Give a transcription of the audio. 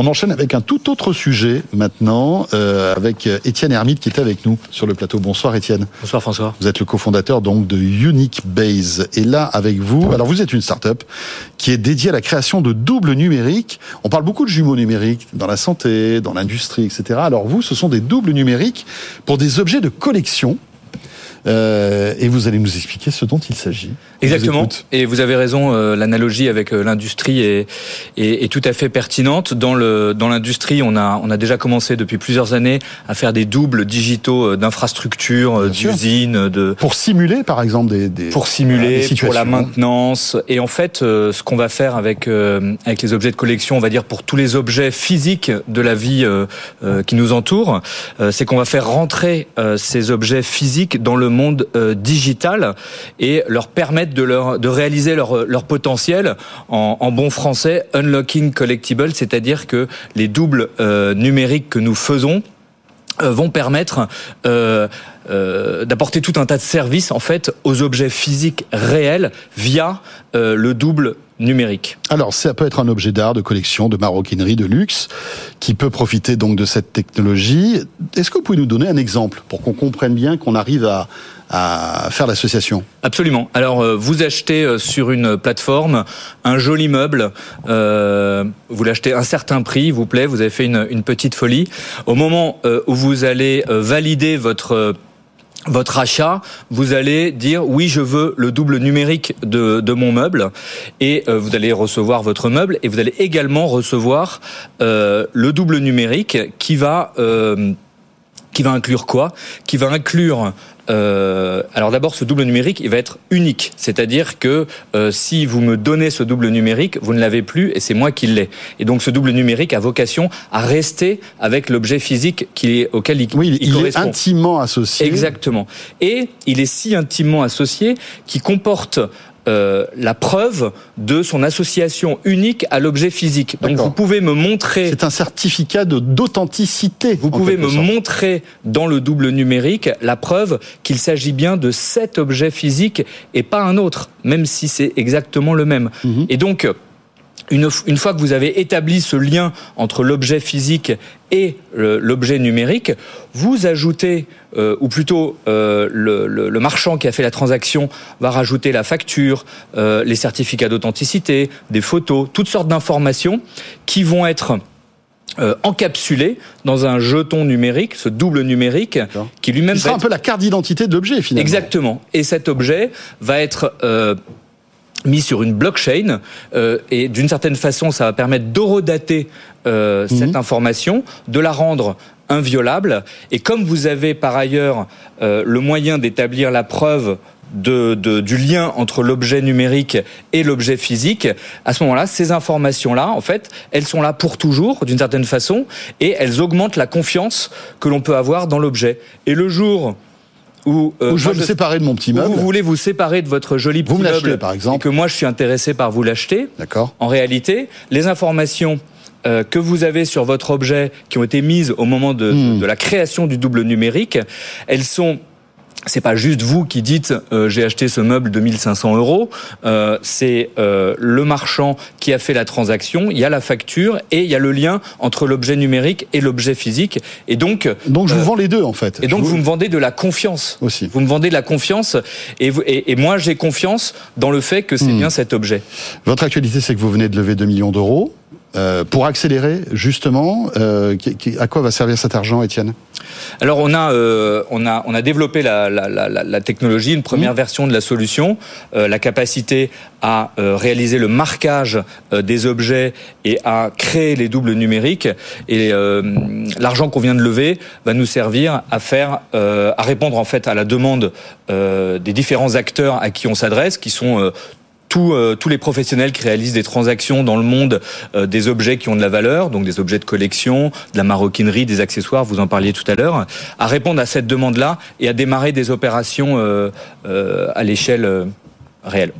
On enchaîne avec un tout autre sujet maintenant, euh, avec Étienne Hermite qui est avec nous sur le plateau. Bonsoir Étienne. Bonsoir François. Vous êtes le cofondateur donc de Unique Base. Et là, avec vous, alors vous êtes une start-up qui est dédiée à la création de doubles numériques. On parle beaucoup de jumeaux numériques dans la santé, dans l'industrie, etc. Alors vous, ce sont des doubles numériques pour des objets de collection. Euh, et vous allez nous expliquer ce dont il s'agit. Exactement. et vous avez raison, euh, l'analogie avec euh, l'industrie est, est, est, tout à fait pertinente. Dans le dans l'industrie, on a on a déjà commencé depuis plusieurs années à faire des doubles digitaux d'infrastructures, d'usines, de pour simuler par exemple des, des pour simuler, pour la maintenance. Et en fait, ce qu'on va faire avec avec les objets de collection, on va dire pour tous les objets physiques de la vie qui nous entoure, c'est qu'on va faire rentrer ces objets physiques dans le monde digital et leur permettre de, leur, de réaliser leur, leur potentiel en, bon français, unlocking collectible, c'est-à-dire que les doubles euh, numériques que nous faisons euh, vont permettre euh, d'apporter tout un tas de services en fait aux objets physiques réels via euh, le double numérique. Alors, ça peut être un objet d'art, de collection, de maroquinerie, de luxe, qui peut profiter donc de cette technologie. Est-ce que vous pouvez nous donner un exemple pour qu'on comprenne bien qu'on arrive à, à faire l'association? Absolument. Alors, euh, vous achetez euh, sur une plateforme un joli meuble, euh, vous l'achetez un certain prix, il vous plaît, vous avez fait une, une petite folie. Au moment où vous allez valider votre votre achat, vous allez dire oui, je veux le double numérique de, mon meuble, et euh, vous allez recevoir votre meuble, et vous allez également recevoir euh, le double numérique qui va euh, qui va inclure quoi? Qui va inclure euh, alors d'abord, ce double numérique, il va être unique, c'est-à-dire que euh, si vous me donnez ce double numérique, vous ne l'avez plus et c'est moi qui l'ai. Et donc ce double numérique a vocation à rester avec l'objet physique qui est, auquel il, oui, il, il est intimement associé. Exactement. Et il est si intimement associé qu'il comporte euh, la preuve de son association unique à l'objet physique. Donc vous pouvez me montrer. C'est un certificat d'authenticité. Vous pouvez me sorte. montrer dans le double numérique la preuve qu'il s'agit bien de cet objet physique et pas un autre, même si c'est exactement le même. Mm -hmm. Et donc une, une, fois que vous avez établi ce lien entre l'objet physique et l'objet numérique, vous ajoutez, euh, ou plutôt euh, le, le, le, marchand qui a fait la transaction va rajouter la facture, euh, les certificats d'authenticité, des photos, toutes sortes d'informations qui vont être euh, encapsulé dans un jeton numérique, ce double numérique, qui lui-même sera un peu la carte d'identité de l'objet finalement. Exactement. Et cet objet va être euh, mis sur une blockchain euh, et d'une certaine façon ça va permettre d'horodater euh, mmh. cette information, de la rendre inviolable et comme vous avez par ailleurs euh, le moyen d'établir la preuve de, de, du lien entre l'objet numérique et l'objet physique, à ce moment-là, ces informations-là, en fait, elles sont là pour toujours, d'une certaine façon, et elles augmentent la confiance que l'on peut avoir dans l'objet. Et le jour où, euh, où je veux me séparer de mon petit meuble. Vous voulez vous séparer de votre joli petit vous me meuble, par exemple, et que moi je suis intéressé par vous l'acheter. D'accord. En réalité, les informations euh, que vous avez sur votre objet, qui ont été mises au moment de, mmh. de la création du double numérique, elles sont c'est pas juste vous qui dites euh, j'ai acheté ce meuble de 1500 euros. Euh, c'est euh, le marchand qui a fait la transaction. Il y a la facture et il y a le lien entre l'objet numérique et l'objet physique. Et donc donc je vous vends les deux en fait. Et donc vous... vous me vendez de la confiance aussi. Vous me vendez de la confiance et, vous, et, et moi j'ai confiance dans le fait que c'est hmm. bien cet objet. Votre actualité c'est que vous venez de lever 2 millions d'euros. Euh, pour accélérer justement, euh, à quoi va servir cet argent, Étienne? Alors on a, euh, on a, on a développé la, la, la, la technologie, une première mmh. version de la solution, euh, la capacité à euh, réaliser le marquage des objets et à créer les doubles numériques. Et l'argent qu'on vient de lever va nous servir à faire, à répondre en fait à la demande des différents acteurs à qui on s'adresse, qui sont tous, euh, tous les professionnels qui réalisent des transactions dans le monde euh, des objets qui ont de la valeur, donc des objets de collection, de la maroquinerie, des accessoires, vous en parliez tout à l'heure, à répondre à cette demande-là et à démarrer des opérations euh, à l'échelle réelle.